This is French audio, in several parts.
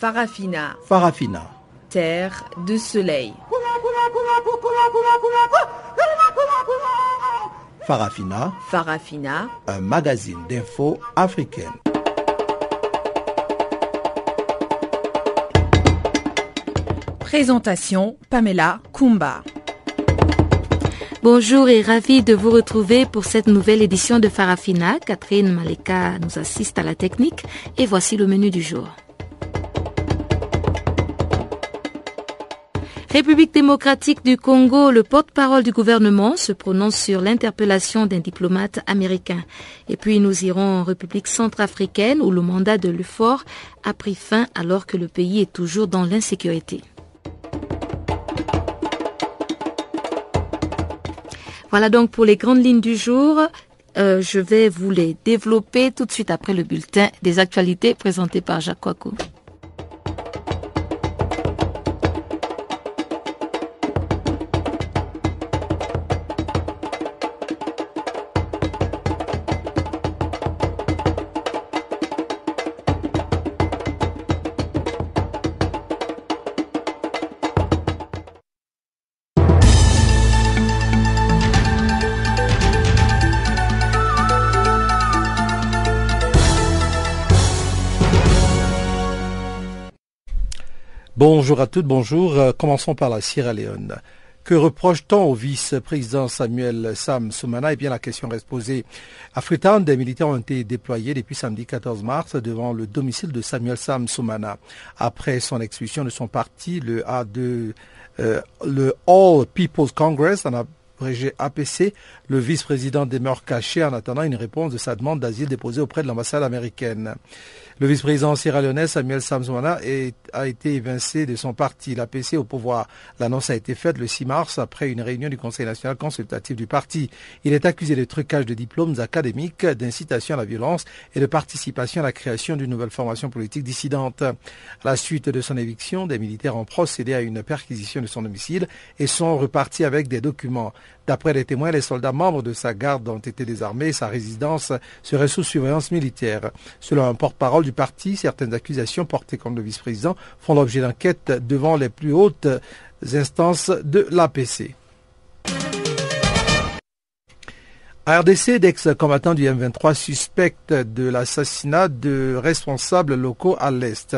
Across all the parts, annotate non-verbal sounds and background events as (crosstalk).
Farafina. Farafina. Terre de soleil. Farafina. Farafina. Un magazine d'infos africaine. Présentation Pamela Kumba. Bonjour et ravi de vous retrouver pour cette nouvelle édition de Farafina. Catherine Maleka nous assiste à la technique et voici le menu du jour. République démocratique du Congo, le porte-parole du gouvernement se prononce sur l'interpellation d'un diplomate américain. Et puis nous irons en République centrafricaine où le mandat de l'UFOR a pris fin alors que le pays est toujours dans l'insécurité. Voilà donc pour les grandes lignes du jour. Euh, je vais vous les développer tout de suite après le bulletin des actualités présenté par Jacques Kouakou. Bonjour à toutes, bonjour. Euh, commençons par la Sierra Leone. Que reproche-t-on au vice-président Samuel Sam Soumana Eh bien, la question reste posée. À Freetown, des militaires ont été déployés depuis samedi 14 mars devant le domicile de Samuel Sam Soumana. Après son expulsion de son parti, le A2, euh, le All People's Congress en a APC, le vice-président demeure caché en attendant une réponse de sa demande d'asile déposée auprès de l'ambassade américaine. Le vice-président sierra-léonais Samuel Samzwana a été évincé de son parti, l'APC, au pouvoir. L'annonce a été faite le 6 mars après une réunion du Conseil national consultatif du parti. Il est accusé de trucage de diplômes académiques, d'incitation à la violence et de participation à la création d'une nouvelle formation politique dissidente. À la suite de son éviction, des militaires ont procédé à une perquisition de son domicile et sont repartis avec des documents. D'après les témoins, les soldats membres de sa garde ont été désarmés et sa résidence serait sous surveillance militaire. Selon un porte-parole du parti, certaines accusations portées contre le vice-président font l'objet d'enquêtes devant les plus hautes instances de l'APC. RDC, d'ex-combattants du M23 suspectent de l'assassinat de responsables locaux à l'Est.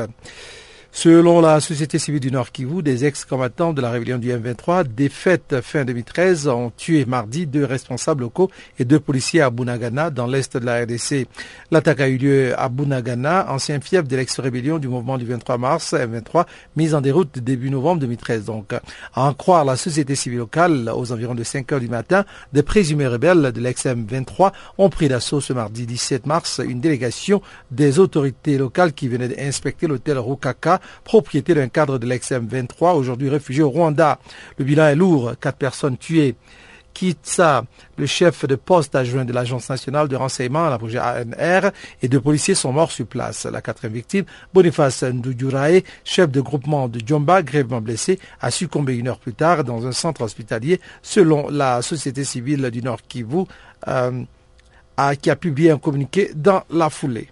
Selon la société civile du Nord Kivu, des ex-combattants de la rébellion du M23, défaite fin 2013, ont tué mardi deux responsables locaux et deux policiers à Bunagana, dans l'est de la RDC. L'attaque a eu lieu à Bunagana, ancien fief de l'ex-rébellion du mouvement du 23 mars M23, mise en déroute début novembre 2013. Donc, à en croire la société civile locale, aux environs de 5 heures du matin, des présumés rebelles de l'ex-M23 ont pris d'assaut ce mardi 17 mars une délégation des autorités locales qui venaient d'inspecter l'hôtel Rukaka propriété d'un cadre de l'ex-M23, aujourd'hui réfugié au Rwanda. Le bilan est lourd, quatre personnes tuées. Kitsa, le chef de poste adjoint de l'Agence nationale de renseignement, la projet ANR, et deux policiers sont morts sur place. La quatrième victime, Boniface Ndujurae, chef de groupement de Djomba, grèvement blessé, a succombé une heure plus tard dans un centre hospitalier, selon la société civile du Nord Kivu, euh, qui a publié un communiqué dans la foulée.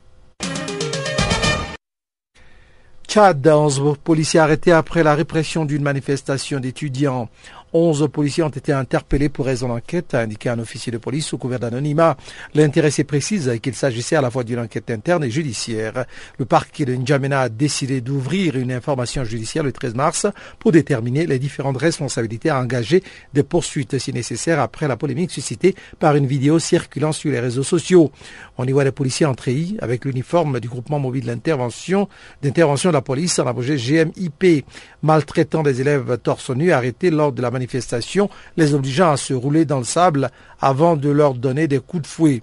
Tchad, 11 policiers arrêtés après la répression d'une manifestation d'étudiants. Onze policiers ont été interpellés pour raison d'enquête, a indiqué un officier de police sous couvert d'anonymat. L'intéressé précise qu'il s'agissait à la fois d'une enquête interne et judiciaire. Le parquet de N'Djamena a décidé d'ouvrir une information judiciaire le 13 mars pour déterminer les différentes responsabilités à engager des poursuites si nécessaire après la polémique suscitée par une vidéo circulant sur les réseaux sociaux. On y voit les policiers en treillis avec l'uniforme du groupement mobile d'intervention d'intervention de la police en abrégé GMIP, maltraitant des élèves torse nu arrêtés lors de la manifestation, les obligeant à se rouler dans le sable avant de leur donner des coups de fouet.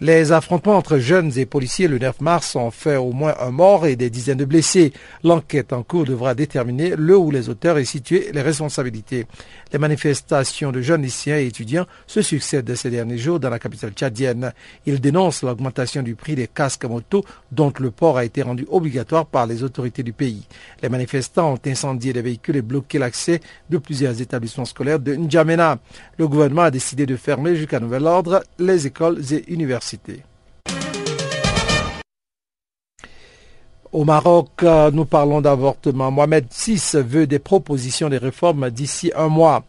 Les affrontements entre jeunes et policiers le 9 mars ont fait au moins un mort et des dizaines de blessés. L'enquête en cours devra déterminer le ou les auteurs et situer les responsabilités. Les manifestations de jeunes lycéens et étudiants se succèdent ces derniers jours dans la capitale tchadienne. Ils dénoncent l'augmentation du prix des casques moto dont le port a été rendu obligatoire par les autorités du pays. Les manifestants ont incendié des véhicules et bloqué l'accès de plusieurs établissements scolaires de N'Djamena. Le gouvernement a décidé de fermer jusqu'à nouvel ordre les écoles et universités. Au Maroc, euh, nous parlons d'avortement. Mohamed VI veut des propositions de réformes d'ici un mois.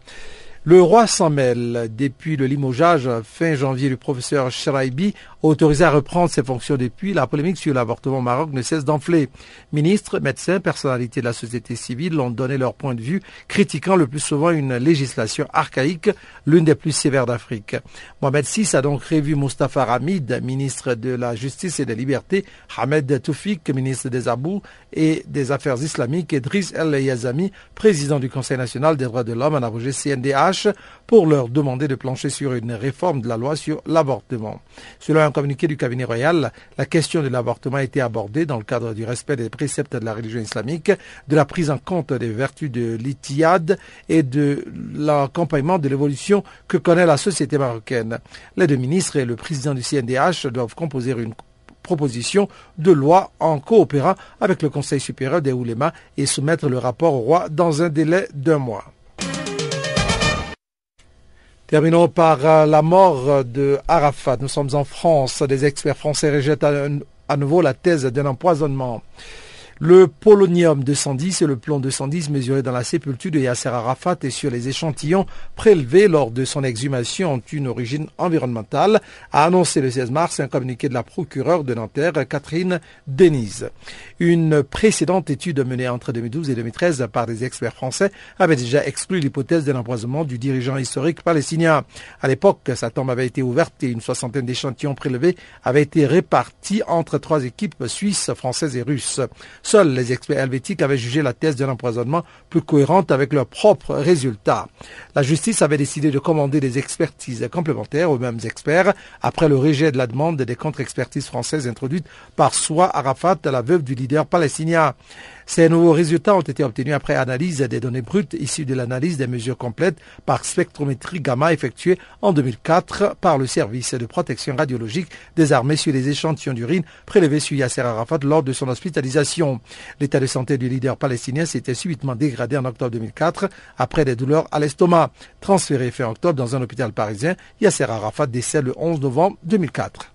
Le roi s'en mêle. Depuis le limogeage fin janvier du professeur Shraibi, autorisé à reprendre ses fonctions depuis, la polémique sur l'avortement au Maroc ne cesse d'enfler. Ministres, médecins, personnalités de la société civile ont donné leur point de vue, critiquant le plus souvent une législation archaïque, l'une des plus sévères d'Afrique. Mohamed VI a donc revu Mustafa Ramid, ministre de la Justice et des Libertés, Ahmed Toufik, ministre des Abous et des Affaires islamiques, et Driss El Yazami, président du Conseil national des droits de l'homme, en abrégé CNDH, pour leur demander de plancher sur une réforme de la loi sur l'avortement. Selon un communiqué du cabinet royal, la question de l'avortement a été abordée dans le cadre du respect des préceptes de la religion islamique, de la prise en compte des vertus de l'itiad et de l'accompagnement de l'évolution que connaît la société marocaine. Les deux ministres et le président du CNDH doivent composer une proposition de loi en coopérant avec le Conseil supérieur des oulémas et soumettre le rapport au roi dans un délai d'un mois. Terminons par euh, la mort de Arafat. Nous sommes en France. Des experts français rejettent à, nouveau la thèse d'un empoisonnement. Le polonium 210 et le plomb 210 mesurés dans la sépulture de Yasser Arafat et sur les échantillons prélevés lors de son exhumation ont une origine environnementale, a annoncé le 16 mars un communiqué de la procureure de Nanterre, Catherine Denise. Une précédente étude menée entre 2012 et 2013 par des experts français avait déjà exclu l'hypothèse de l'empoisonnement du dirigeant historique palestinien. À l'époque, sa tombe avait été ouverte et une soixantaine d'échantillons prélevés avaient été répartis entre trois équipes suisses, françaises et russes. Seuls les experts helvétiques avaient jugé la thèse de l'empoisonnement plus cohérente avec leurs propres résultats. La justice avait décidé de commander des expertises complémentaires aux mêmes experts après le rejet de la demande des contre-expertises françaises introduites par Soa Arafat, la veuve du leader palestinien. Ces nouveaux résultats ont été obtenus après analyse des données brutes issues de l'analyse des mesures complètes par spectrométrie gamma effectuée en 2004 par le service de protection radiologique des armées sur les échantillons d'urine prélevés sur Yasser Arafat lors de son hospitalisation. L'état de santé du leader palestinien s'était subitement dégradé en octobre 2004 après des douleurs à l'estomac. Transféré fin octobre dans un hôpital parisien, Yasser Arafat décède le 11 novembre 2004.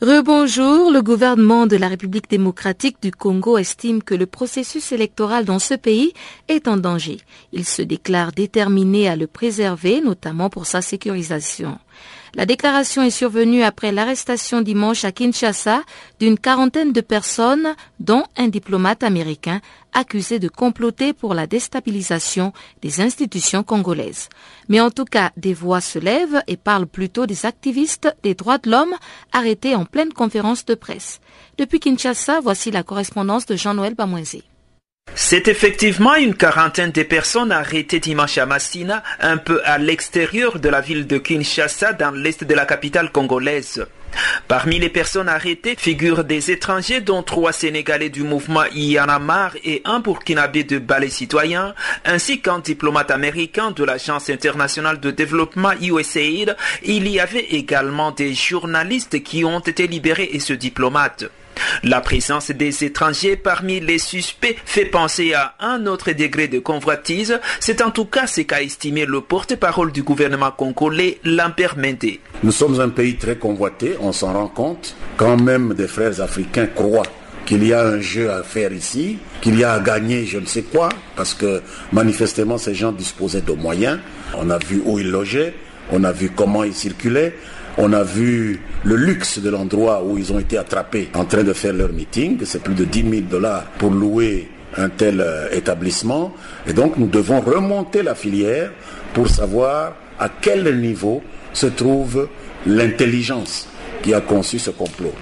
Rebonjour, le gouvernement de la République démocratique du Congo estime que le processus électoral dans ce pays est en danger. Il se déclare déterminé à le préserver, notamment pour sa sécurisation. La déclaration est survenue après l'arrestation dimanche à Kinshasa d'une quarantaine de personnes, dont un diplomate américain accusé de comploter pour la déstabilisation des institutions congolaises. Mais en tout cas, des voix se lèvent et parlent plutôt des activistes des droits de l'homme arrêtés en pleine conférence de presse. Depuis Kinshasa, voici la correspondance de Jean-Noël Bamoisé. C'est effectivement une quarantaine de personnes arrêtées dimanche à Massina, un peu à l'extérieur de la ville de Kinshasa, dans l'est de la capitale congolaise. Parmi les personnes arrêtées figurent des étrangers dont trois Sénégalais du mouvement Yanamar et un Burkinabé de ballet citoyen, ainsi qu'un diplomate américain de l'Agence internationale de développement USAID. Il y avait également des journalistes qui ont été libérés et ce diplomate. La présence des étrangers parmi les suspects fait penser à un autre degré de convoitise. C'est en tout cas ce qu'a estimé le porte-parole du gouvernement congolais, Lambert Mende. Nous sommes un pays très convoité, on s'en rend compte. Quand même des frères africains croient qu'il y a un jeu à faire ici, qu'il y a à gagner je ne sais quoi, parce que manifestement ces gens disposaient de moyens. On a vu où ils logeaient, on a vu comment ils circulaient, On a vu le luxe de l'endroit où ils ont été attrapés en train de faire leur meeting. C'est plus de 10 000 dollars pour louer un tel euh, établissement. Et donc nous devons remonter la filière pour savoir à quel niveau se trouve l'intelligence qui a conçu ce complot.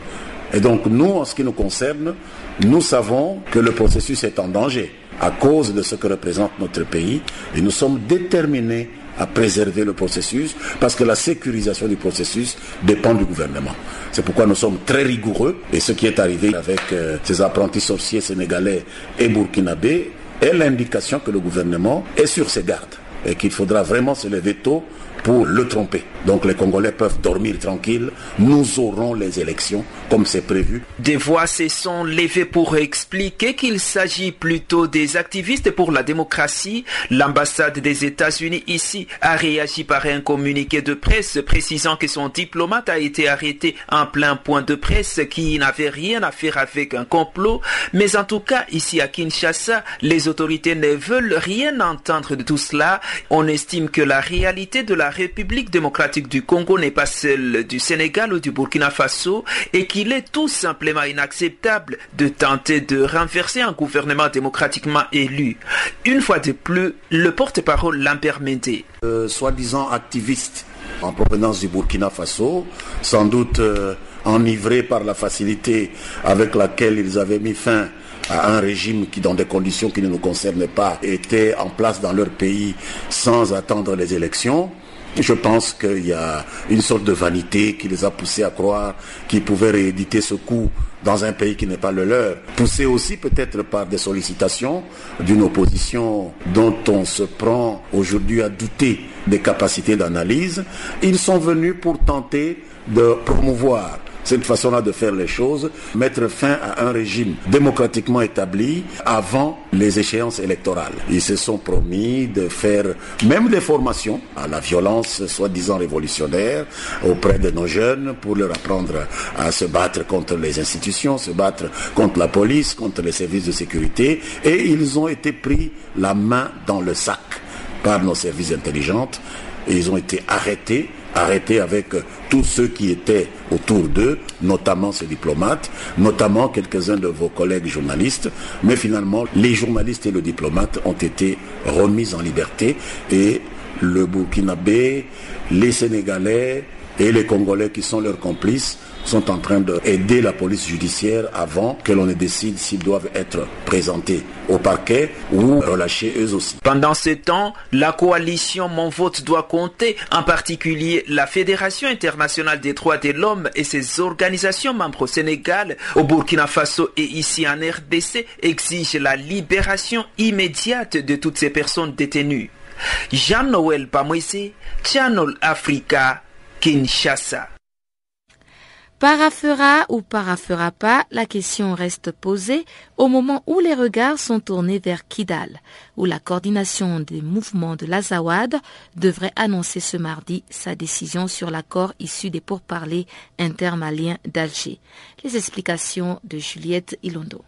Et donc nous, en ce qui nous concerne, nous savons que le processus est en danger à cause de ce que représente notre pays et nous sommes déterminés à préserver le processus parce que la sécurisation du processus dépend du gouvernement. C'est pourquoi nous sommes très rigoureux et ce qui est arrivé avec euh, ces apprentis sorciers sénégalais et burkinabés est l'indication que le gouvernement est sur ses gardes et qu'il faudra vraiment se lever tôt pour le tromper. Donc les Congolais peuvent dormir tranquilles. Nous aurons les élections comme c'est prévu. Des voix se sont levées pour expliquer qu'il s'agit plutôt des activistes pour la démocratie. L'ambassade des États-Unis ici a réagi par un communiqué de presse précisant que son diplomate a été arrêté en plein point de presse qui n'avait rien à faire avec un complot. Mais en tout cas, ici à Kinshasa, les autorités ne veulent rien entendre de tout cela. On estime que la réalité de la République démocratique du Congo n'est pas celle du Sénégal ou du Burkina Faso et qu'il est tout simplement inacceptable de tenter de renverser un gouvernement démocratiquement élu. Une fois de plus, le porte-parole l'impermédé. Euh, Soi-disant activistes en provenance du Burkina Faso, sans doute euh, enivrés par la facilité avec laquelle ils avaient mis fin à un régime qui, dans des conditions qui ne nous concernaient pas, était en place dans leur pays sans attendre les élections. Je pense qu'il y a une sorte de vanité qui les a poussés à croire qu'ils pouvaient rééditer ce coup dans un pays qui n'est pas le leur. Poussés aussi peut-être par des sollicitations d'une opposition dont on se prend aujourd'hui à douter des capacités d'analyse. Ils sont venus pour tenter de promouvoir cette façon-là de faire les choses, mettre fin à un régime démocratiquement établi avant les échéances électorales. Ils se sont promis de faire même des formations à la violence soi-disant révolutionnaire auprès de nos jeunes pour leur apprendre à se battre contre les institutions, se battre contre la police, contre les services de sécurité et ils ont été pris la main dans le sac par nos services intelligents et ils ont été arrêtés arrêtés avec tous ceux qui étaient autour d'eux, notamment ces diplomates, notamment quelques-uns de vos collègues journalistes, mais finalement les journalistes et le diplomate ont été remis en liberté et le Burkinabé, les Sénégalais et les Congolais qui sont leurs complices sont en train d'aider la police judiciaire avant que l'on ne décide s'ils doivent être présentés au parquet ou relâchés eux aussi. Pendant ce temps, la coalition Mon vote doit compter, en particulier la Fédération internationale des droits de l'homme et ses organisations membres au Sénégal, au Burkina Faso et ici en RDC, exigent la libération immédiate de toutes ces personnes détenues. Jean-Noël Pamoissé, Channel Africa, Kinshasa. Parafera ou parafera pas, la question reste posée au moment où les regards sont tournés vers Kidal, où la coordination des mouvements de l'Azawad devrait annoncer ce mardi sa décision sur l'accord issu des pourparlers intermaliens d'Alger. Les explications de Juliette Ilondo.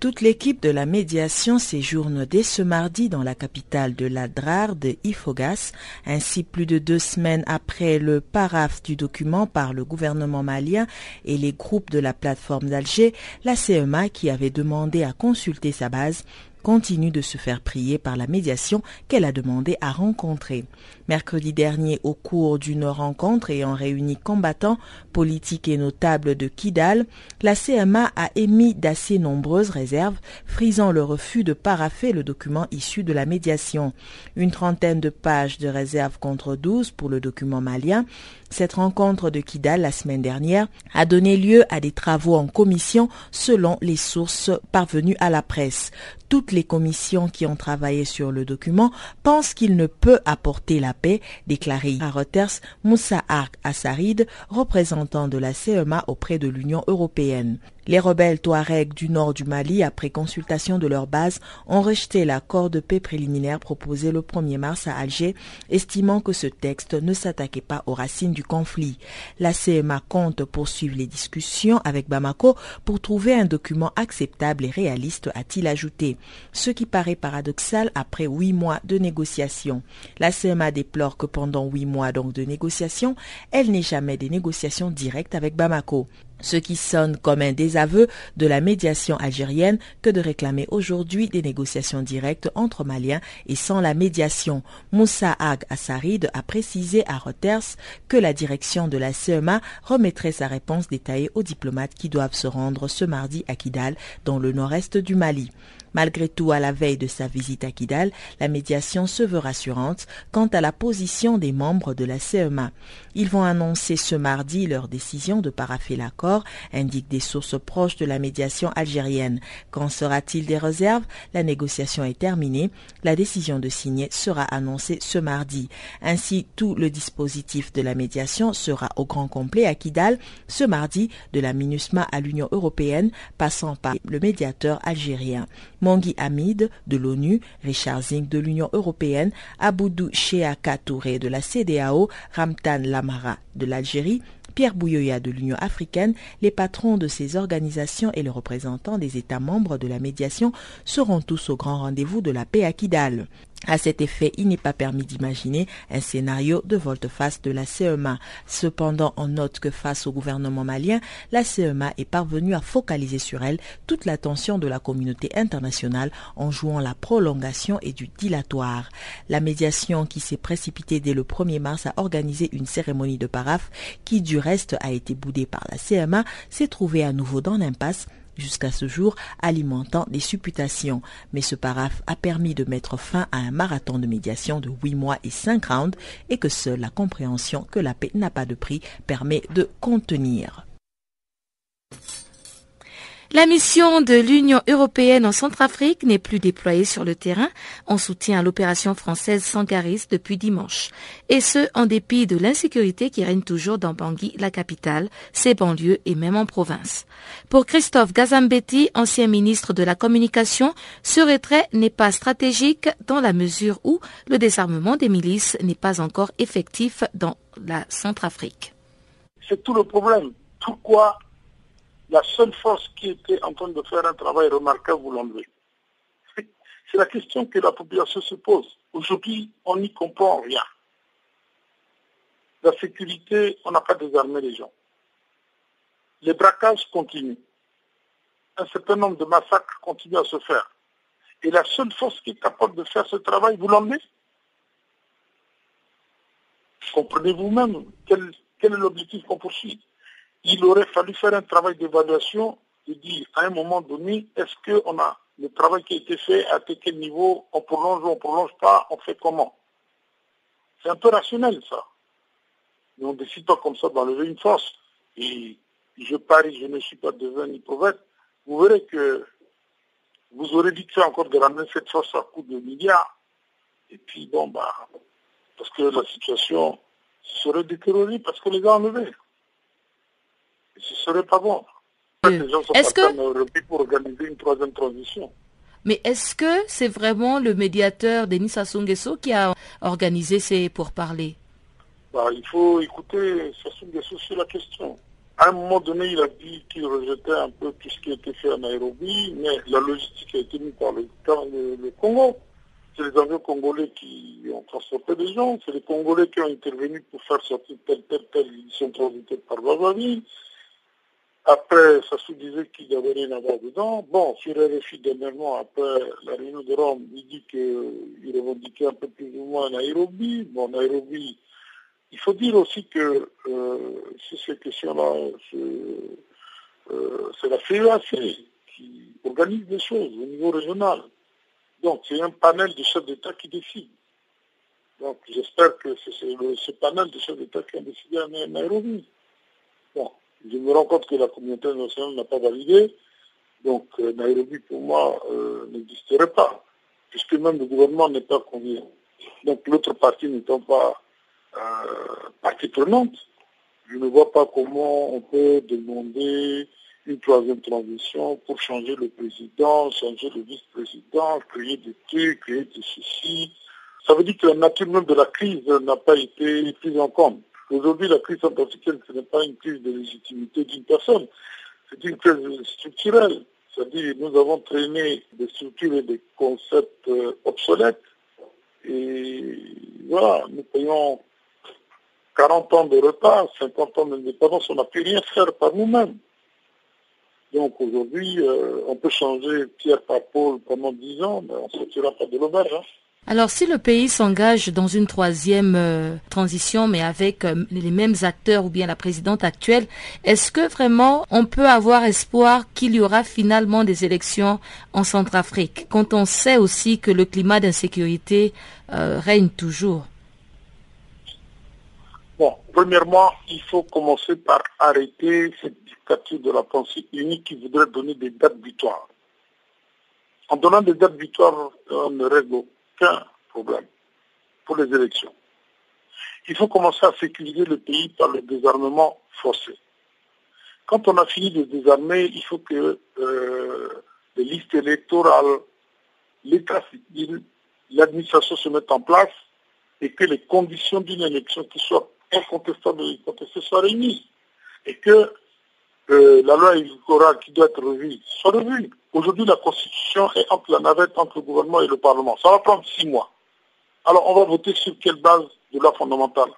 Toute l'équipe de la médiation séjourne dès ce mardi dans la capitale de la DRAR de Ifogas, ainsi plus de deux semaines après le paraphe du document par le gouvernement malien et les groupes de la plateforme d'Alger, la CMA qui avait demandé à consulter sa base continue de se faire prier par la médiation qu'elle a demandé à rencontrer. Mercredi dernier, au cours d'une rencontre ayant réuni combattants, politiques et notables de Kidal, la CMA a émis d'assez nombreuses réserves, frisant le refus de paraffer le document issu de la médiation. Une trentaine de pages de réserves contre douze pour le document malien, cette rencontre de Kidal la semaine dernière a donné lieu à des travaux en commission selon les sources parvenues à la presse. Toutes les commissions qui ont travaillé sur le document pensent qu'il ne peut apporter la paix, déclaré à Reuters Moussa Ark Assarid, représentant de la CEMA auprès de l'Union européenne. Les rebelles touaregs du nord du Mali, après consultation de leur base, ont rejeté l'accord de paix préliminaire proposé le 1er mars à Alger, estimant que ce texte ne s'attaquait pas aux racines du conflit. La CMA compte poursuivre les discussions avec Bamako pour trouver un document acceptable et réaliste, a-t-il ajouté, ce qui paraît paradoxal après huit mois de négociations. La CMA déplore que pendant huit mois donc de négociations, elle n'ait jamais des négociations directes avec Bamako ce qui sonne comme un désaveu de la médiation algérienne que de réclamer aujourd'hui des négociations directes entre Maliens et sans la médiation. Moussa Ag Assarid a précisé à Reuters que la direction de la CEMA remettrait sa réponse détaillée aux diplomates qui doivent se rendre ce mardi à Kidal, dans le nord-est du Mali. Malgré tout, à la veille de sa visite à Kidal, la médiation se veut rassurante quant à la position des membres de la CEMA. Ils vont annoncer ce mardi leur décision de paraffer l'accord, indiquent des sources proches de la médiation algérienne. Quand sera-t-il des réserves? La négociation est terminée. La décision de signer sera annoncée ce mardi. Ainsi, tout le dispositif de la médiation sera au grand complet à Kidal ce mardi, de la MINUSMA à l'Union européenne, passant par le médiateur algérien. Mangui Hamid de l'ONU, Richard Zing de l'Union européenne, Aboudou Cheaka Touré de la CDAO, Ramtan Lamara de l'Algérie, Pierre Bouyoya de l'Union africaine, les patrons de ces organisations et les représentants des États membres de la médiation seront tous au grand rendez-vous de la paix à Kidal. À cet effet, il n'est pas permis d'imaginer un scénario de volte-face de la CEMA. Cependant, on note que face au gouvernement malien, la CEMA est parvenue à focaliser sur elle toute l'attention de la communauté internationale en jouant la prolongation et du dilatoire. La médiation qui s'est précipitée dès le 1er mars à organiser une cérémonie de paraphe qui du reste a été boudée par la CMA s'est trouvée à nouveau dans l'impasse jusqu'à ce jour alimentant des supputations. Mais ce paraphe a permis de mettre fin à un marathon de médiation de 8 mois et 5 rounds et que seule la compréhension que la paix n'a pas de prix permet de contenir. La mission de l'Union européenne en Centrafrique n'est plus déployée sur le terrain en soutien à l'opération française Sangaris depuis dimanche. Et ce, en dépit de l'insécurité qui règne toujours dans Bangui, la capitale, ses banlieues et même en province. Pour Christophe Gazambetti, ancien ministre de la Communication, ce retrait n'est pas stratégique dans la mesure où le désarmement des milices n'est pas encore effectif dans la Centrafrique. C'est tout le problème. Pourquoi la seule force qui était en train de faire un travail remarquable, vous l'enlevez. (laughs) C'est la question que la population se pose. Aujourd'hui, on n'y comprend rien. La sécurité, on n'a pas désarmé les gens. Les braquages continuent. Un certain nombre de massacres continuent à se faire. Et la seule force qui est capable de faire ce travail, vous l'enlevez Comprenez vous-même quel est l'objectif qu'on poursuit? Il aurait fallu faire un travail d'évaluation de dire à un moment donné, est-ce qu'on a le travail qui a été fait, à quel niveau, on prolonge ou on ne prolonge pas, on fait comment? C'est un peu rationnel ça. Mais on ne décide pas comme ça d'enlever une force. Et je parie, je ne suis pas devin ni vous verrez que vous aurez vite fait encore de ramener cette force à coup de milliards. Et puis bon, bah, parce que la situation serait détériorée parce que les gars enlevés ce serait pas bon. Est-ce que pour organiser une troisième transition. Mais est-ce que c'est vraiment le médiateur Denis Sassou Nguesso qui a organisé ces pourparlers? Bah, Il faut écouter Sassou Nguesso sur la question. À un moment donné, il a dit qu'il rejetait un peu tout ce qui a été fait à Nairobi, mais la logistique a été mise par le, le Congo. C'est les avions congolais qui ont transporté des gens, c'est les Congolais qui ont intervenu pour faire sortir tel, tel, tel, ils sont transités par Bavaville. Après, ça se disait qu'il n'y avait rien à voir dedans. Bon, sur RFI, dernièrement, après la réunion de Rome, il dit qu'il revendiquait un peu plus ou moins Nairobi. Bon, Nairobi, il faut dire aussi que euh, ces questions-là, euh, c'est la FEAC qui organise des choses au niveau régional. Donc, c'est un panel de chefs d'État qui décide. Donc, j'espère que c'est ce panel de chefs d'État qui a décidé à Nairobi. Bon, je me rends compte que la communauté internationale n'a pas validé. Donc euh, Nairobi, pour moi, euh, n'existerait pas, puisque même le gouvernement n'est pas convié. Donc l'autre partie n'étant pas euh, partie prenante, je ne vois pas comment on peut demander une troisième transition pour changer le président, changer le vice-président, créer des trucs, créer des soucis. Ça veut dire que la nature même de la crise n'a pas été prise en compte. Aujourd'hui, la crise centrafricaine, ce n'est pas une crise de légitimité d'une personne, c'est une crise structurelle. C'est-à-dire nous avons traîné des structures et des concepts euh, obsolètes. Et voilà, nous payons 40 ans de retard, 50 ans d'indépendance, on n'a pu rien faire par nous-mêmes. Donc aujourd'hui, euh, on peut changer Pierre par Paul pendant 10 ans, mais on ne sortira pas de l'auberge. Hein. Alors si le pays s'engage dans une troisième euh, transition, mais avec euh, les mêmes acteurs ou bien la présidente actuelle, est-ce que vraiment on peut avoir espoir qu'il y aura finalement des élections en Centrafrique, quand on sait aussi que le climat d'insécurité euh, règne toujours? Bon, premièrement, il faut commencer par arrêter cette dictature de la pensée unique qui voudrait donner des dates butoirs. En donnant des dates butoirs, on ne règle problème pour les élections. Il faut commencer à sécuriser le pays par le désarmement forcé. Quand on a fini de désarmer, il faut que euh, les listes électorales, l'état civil, l'administration se mettent en place et que les conditions d'une élection qui soit incontestable et incontestée soient réunies. Et que euh, la loi électorale qui doit être revue soit revue. Aujourd'hui, la Constitution est entre la navette entre le gouvernement et le Parlement. Ça va prendre six mois. Alors, on va voter sur quelle base de loi fondamentale?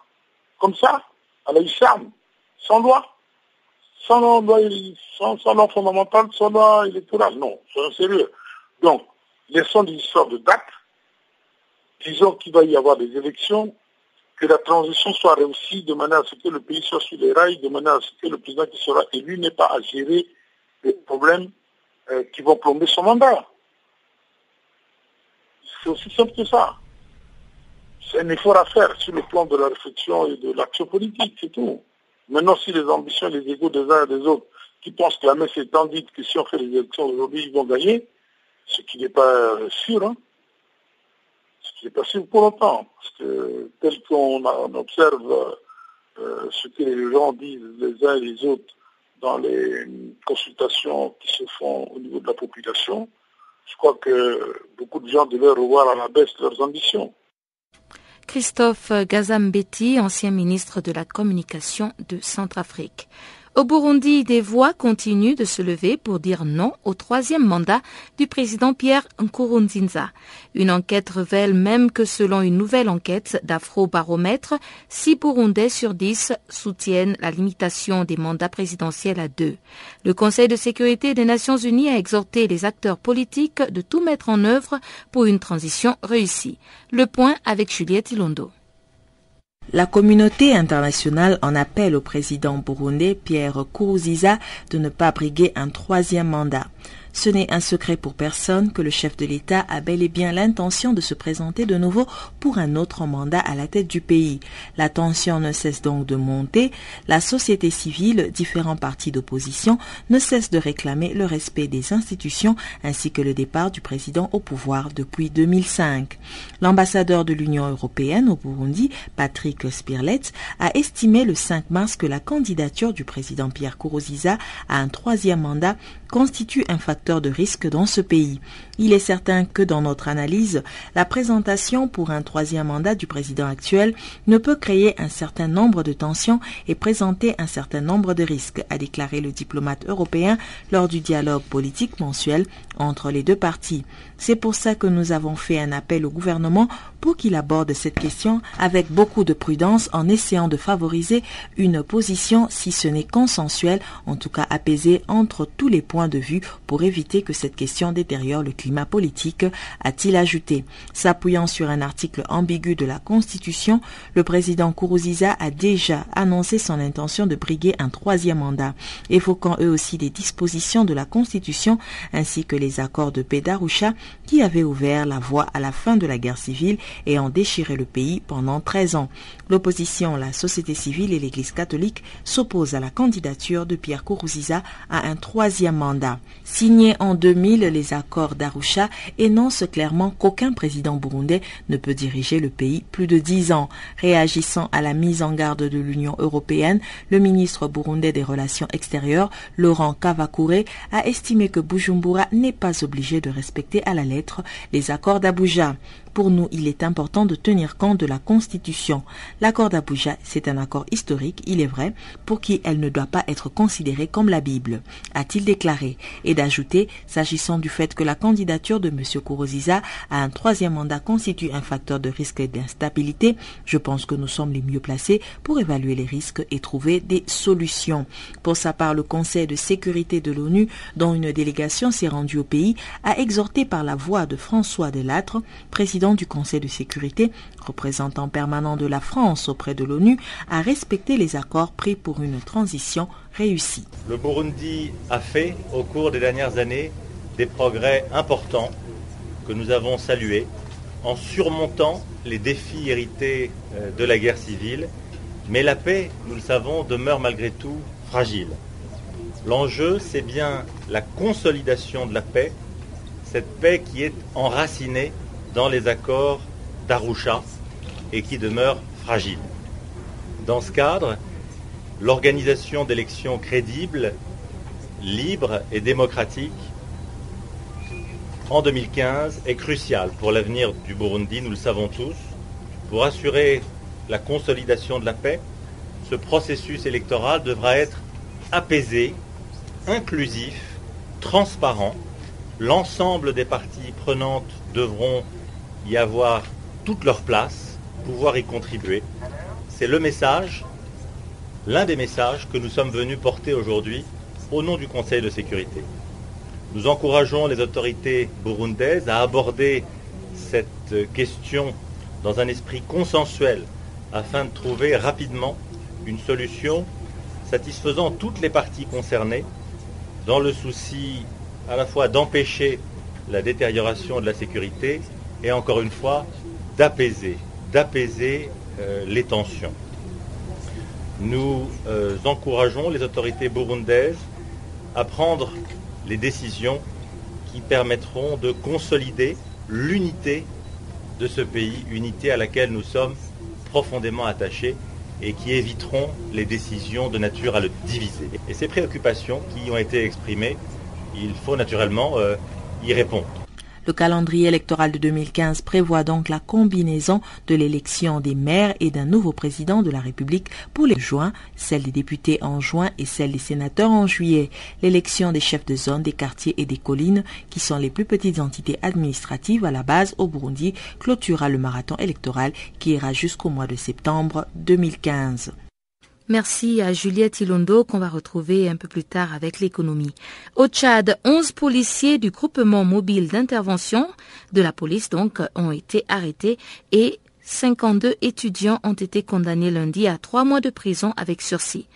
Comme ça, à la ISAM, sans loi? Sans loi, sans, sans loi fondamentale, sans loi électorale? Non, c'est sérieux. Donc, laissons des histoires de date. Disons qu'il va y avoir des élections, que la transition soit réussie de manière à ce que le pays soit sur les rails, de manière à ce que le président qui sera élu n'ait pas à gérer les problèmes euh, qui vont plomber son mandat. C'est aussi simple que ça. C'est un effort à faire sur le plan de la réflexion et de l'action politique, c'est tout. Maintenant, si les ambitions et les égaux des uns et des autres qui pensent que la messe est tendue, que si on fait les élections aujourd'hui, ils vont gagner, ce qui n'est pas sûr, hein. Qui n'est pas sûr pour longtemps, parce que tel qu'on observe euh, ce que les gens disent les uns et les autres dans les consultations qui se font au niveau de la population, je crois que beaucoup de gens devaient revoir à la baisse leurs ambitions. Christophe Gazambetti, ancien ministre de la Communication de Centrafrique. Au Burundi, des voix continuent de se lever pour dire non au troisième mandat du président Pierre Nkurunziza. Une enquête révèle même que selon une nouvelle enquête d'Afrobaromètre, 6 Burundais sur 10 soutiennent la limitation des mandats présidentiels à deux. Le Conseil de sécurité des Nations Unies a exhorté les acteurs politiques de tout mettre en œuvre pour une transition réussie. Le point avec Juliette Ilondo. La communauté internationale en appelle au président burundais Pierre Kourouziza de ne pas briguer un troisième mandat. Ce n'est un secret pour personne que le chef de l'État a bel et bien l'intention de se présenter de nouveau pour un autre mandat à la tête du pays. La tension ne cesse donc de monter. La société civile, différents partis d'opposition, ne cessent de réclamer le respect des institutions ainsi que le départ du président au pouvoir depuis 2005. L'ambassadeur de l'Union européenne au Burundi, Patrick Spirletz, a estimé le 5 mars que la candidature du président Pierre Kourouziza à un troisième mandat constitue un facteur de risque dans ce pays. Il est certain que dans notre analyse, la présentation pour un troisième mandat du président actuel ne peut créer un certain nombre de tensions et présenter un certain nombre de risques, a déclaré le diplomate européen lors du dialogue politique mensuel entre les deux parties. C'est pour ça que nous avons fait un appel au gouvernement pour qu'il aborde cette question avec beaucoup de prudence en essayant de favoriser une position, si ce n'est consensuelle, en tout cas apaisée entre tous les points de vue pour éviter que cette question détériore le politique, a-t-il ajouté. S'appuyant sur un article ambigu de la Constitution, le président Kourouziza a déjà annoncé son intention de briguer un troisième mandat, évoquant eux aussi des dispositions de la Constitution ainsi que les accords de Pédarusha qui avaient ouvert la voie à la fin de la guerre civile et ont déchiré le pays pendant 13 ans. L'opposition, la société civile et l'Église catholique s'opposent à la candidature de Pierre Kourouziza à un troisième mandat. Signés en 2000, les accords d'Arusha énonce clairement qu'aucun président burundais ne peut diriger le pays plus de dix ans. Réagissant à la mise en garde de l'Union européenne, le ministre burundais des Relations extérieures, Laurent Kavakure, a estimé que Bujumbura n'est pas obligé de respecter à la lettre les accords d'Abuja. Pour nous, il est important de tenir compte de la Constitution. L'accord d'Abuja, c'est un accord historique, il est vrai, pour qui elle ne doit pas être considérée comme la Bible, a-t-il déclaré, et d'ajouter, s'agissant du fait que la candidature de M. Kourouziza à un troisième mandat constitue un facteur de risque et d'instabilité, je pense que nous sommes les mieux placés pour évaluer les risques et trouver des solutions. Pour sa part, le Conseil de sécurité de l'ONU, dont une délégation s'est rendue au pays, a exhorté par la voix de François Delattre, président du Conseil de sécurité, représentant permanent de la France auprès de l'ONU, à respecter les accords pris pour une transition réussie. Le Burundi a fait au cours des dernières années des progrès importants que nous avons salués en surmontant les défis hérités euh, de la guerre civile, mais la paix, nous le savons, demeure malgré tout fragile. L'enjeu, c'est bien la consolidation de la paix, cette paix qui est enracinée dans les accords d'Arusha et qui demeure fragile. Dans ce cadre, l'organisation d'élections crédibles, libres et démocratiques en 2015 est cruciale pour l'avenir du Burundi, nous le savons tous. Pour assurer la consolidation de la paix, ce processus électoral devra être apaisé, inclusif, transparent. L'ensemble des parties prenantes devront y avoir toute leur place, pouvoir y contribuer. C'est le message, l'un des messages que nous sommes venus porter aujourd'hui au nom du Conseil de sécurité. Nous encourageons les autorités burundaises à aborder cette question dans un esprit consensuel afin de trouver rapidement une solution satisfaisant toutes les parties concernées dans le souci à la fois d'empêcher la détérioration de la sécurité et encore une fois d'apaiser, d'apaiser euh, les tensions. Nous euh, encourageons les autorités burundaises à prendre les décisions qui permettront de consolider l'unité de ce pays, unité à laquelle nous sommes profondément attachés et qui éviteront les décisions de nature à le diviser. Et ces préoccupations qui ont été exprimées, il faut naturellement euh, y répondre. Le calendrier électoral de 2015 prévoit donc la combinaison de l'élection des maires et d'un nouveau président de la République pour les juin, celle des députés en juin et celle des sénateurs en juillet. L'élection des chefs de zone, des quartiers et des collines, qui sont les plus petites entités administratives à la base au Burundi, clôturera le marathon électoral qui ira jusqu'au mois de septembre 2015. Merci à Juliette Ilondo qu'on va retrouver un peu plus tard avec l'économie. Au Tchad, 11 policiers du groupement mobile d'intervention de la police donc ont été arrêtés et 52 étudiants ont été condamnés lundi à trois mois de prison avec sursis.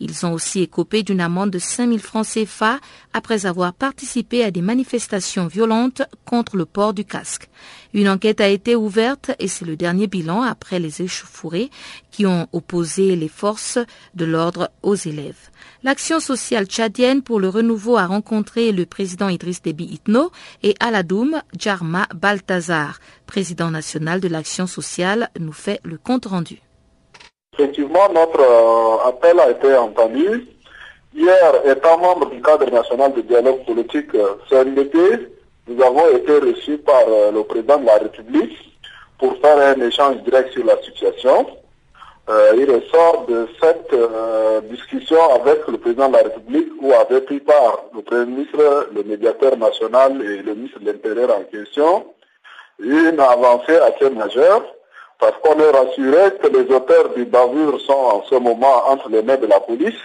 Ils ont aussi écopé d'une amende de 5000 francs CFA après avoir participé à des manifestations violentes contre le port du casque. Une enquête a été ouverte et c'est le dernier bilan après les échauffourées qui ont opposé les forces de l'ordre aux élèves. L'action sociale tchadienne pour le renouveau a rencontré le président Idriss Déby Itno et Aladoum Djarma Baltazar, président national de l'action sociale, nous fait le compte rendu. Effectivement, notre euh, appel a été entendu. Hier, étant membre du cadre national de dialogue politique euh, CNDP, nous avons été reçus par euh, le président de la République pour faire un échange direct sur la situation. il ressort de cette discussion avec le président de la République où avait pris part le Premier ministre, le médiateur national et le ministre de l'Intérieur en question, une avancée assez majeure parce qu'on est rassuré que les auteurs du bavure sont en ce moment entre les mains de la police,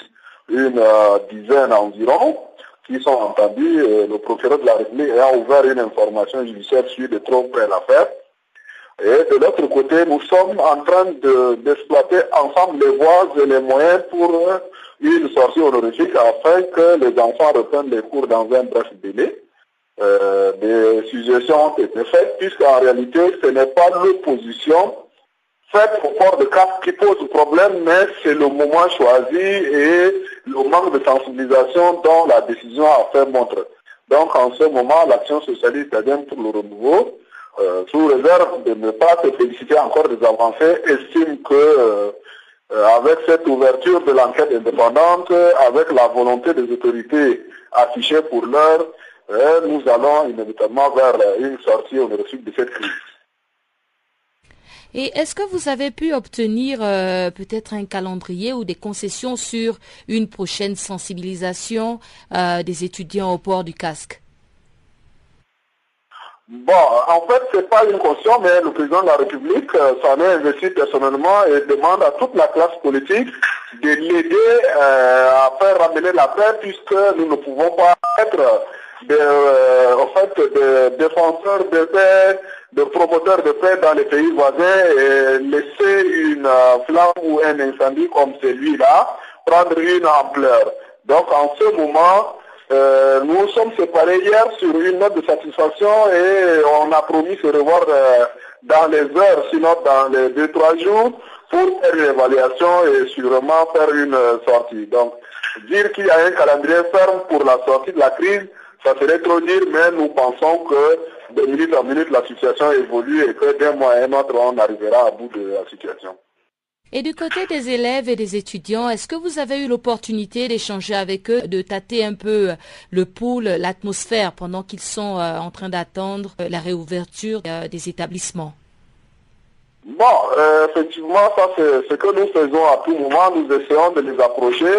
une euh, dizaine environ, qui sont entendus, le procureur de la République ayant ouvert une information judiciaire sur de trop près l'affaire. Et de l'autre côté, nous sommes en train d'exploiter ensemble les voies et les moyens pour une sortie honorifique afin que les enfants reprennent les cours dans un bref délai. Euh, des suggestions ont été faites, puisqu'en réalité, ce n'est pas l'opposition faite au port de casque qui pose problème, mais c'est le moment choisi et le manque de sensibilisation dont la décision a fait montre. Donc en ce moment, l'action socialiste bien pour le renouveau, euh, sous réserve de ne pas se féliciter encore des avancées, estime que euh, avec cette ouverture de l'enquête indépendante, avec la volonté des autorités affichée pour l'heure, nous allons inévitablement vers une sortie honorifique de cette crise. Et est-ce que vous avez pu obtenir euh, peut-être un calendrier ou des concessions sur une prochaine sensibilisation euh, des étudiants au port du casque? Bon, en fait, c'est pas une concession, mais le président de la République euh, s'en est investi personnellement et demande à toute la classe politique de l'aider à faire ramener la paix puisque nous ne pouvons pas être en fait, des défenseurs de paix de promoteurs de paix dans les pays voisins et laisser une euh, flamme ou un incendie comme celui-là prendre une ampleur. Donc en ce moment, euh, nous sommes séparés hier sur une note de satisfaction et on a promis se revoir euh, dans les heures, sinon dans les deux, trois jours, pour faire une évaluation et sûrement faire une sortie. Donc, dire qu'il y a un calendrier ferme pour la sortie de la crise, ça serait trop dire, mais nous pensons que de minute en minute, la situation évolue et que d'un mois à un autre, on arrivera à bout de la situation. Et du côté des élèves et des étudiants, est-ce que vous avez eu l'opportunité d'échanger avec eux, de tâter un peu le pouls, l'atmosphère pendant qu'ils sont euh, en train d'attendre euh, la réouverture euh, des établissements? Bon, effectivement, ça c'est ce que nous faisons à tout moment. Nous essayons de les approcher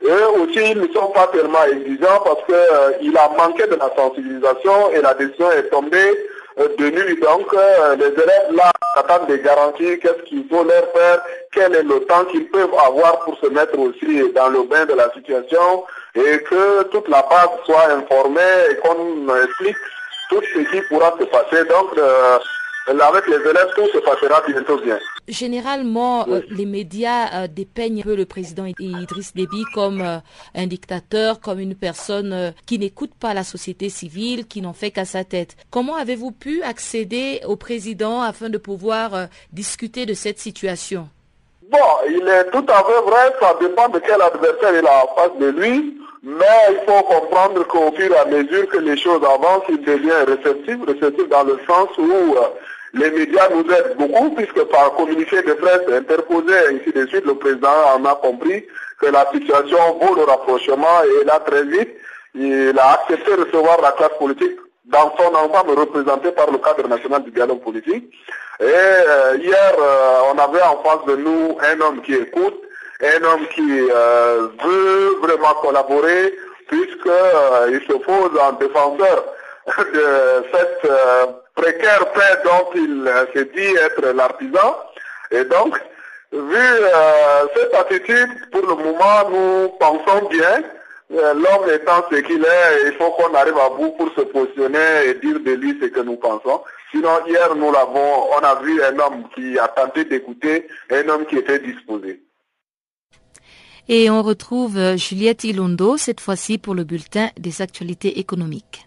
et aussi, ils ne sont pas tellement exigeants parce qu'il euh, a manqué de la sensibilisation et la décision est tombée euh, de nuit. Donc, euh, les élèves là attendent des garanties, qu'est-ce qu'il faut leur faire, quel est le temps qu'ils peuvent avoir pour se mettre aussi dans le bain de la situation? Et que toute la base soit informée et qu'on explique tout ce qui pourra se passer. Donc, avec les élèves, tout se passera bientôt bien. Généralement, euh, les médias euh, dépeignent un peu le président Idriss Déby comme euh, un dictateur, comme une personne qui n'écoute pas la société civile, qui n'en fait qu'à sa tête. Comment avez-vous pu accéder au président afin de pouvoir discuter de cette situation? Bon, il est tout à fait vrai, ça dépend de quel adversaire il a en face de lui. Mais il faut comprendre qu'au fur et à mesure que les choses avancent, il devient réceptif, réceptif dans le sens où les médias nous aident beaucoup puisque par communiqué de presse interposé ainsi de suite, le président en a compris que la situation vaut le rapprochement et là très vite, il a accepté de recevoir la classe politique dans son ensemble représenté par le cadre national du dialogue politique. Et euh, hier, euh, on avait en face de nous un homme qui écoute, un homme qui euh, veut vraiment collaborer puisqu'il se pose en défenseur (laughs) de cette précaire paix dont il euh, se dit être l'artisan. Et donc, vu euh, cette attitude, pour le moment, nous pensons bien. Euh, l'homme étant ce qu'il est, il faut qu'on arrive à bout pour se positionner et dire de lui ce que nous pensons. Sinon, hier, nous l'avons, on a vu un homme qui a tenté d'écouter, un homme qui était disposé. Et on retrouve Juliette Ilondo, cette fois-ci pour le bulletin des actualités économiques.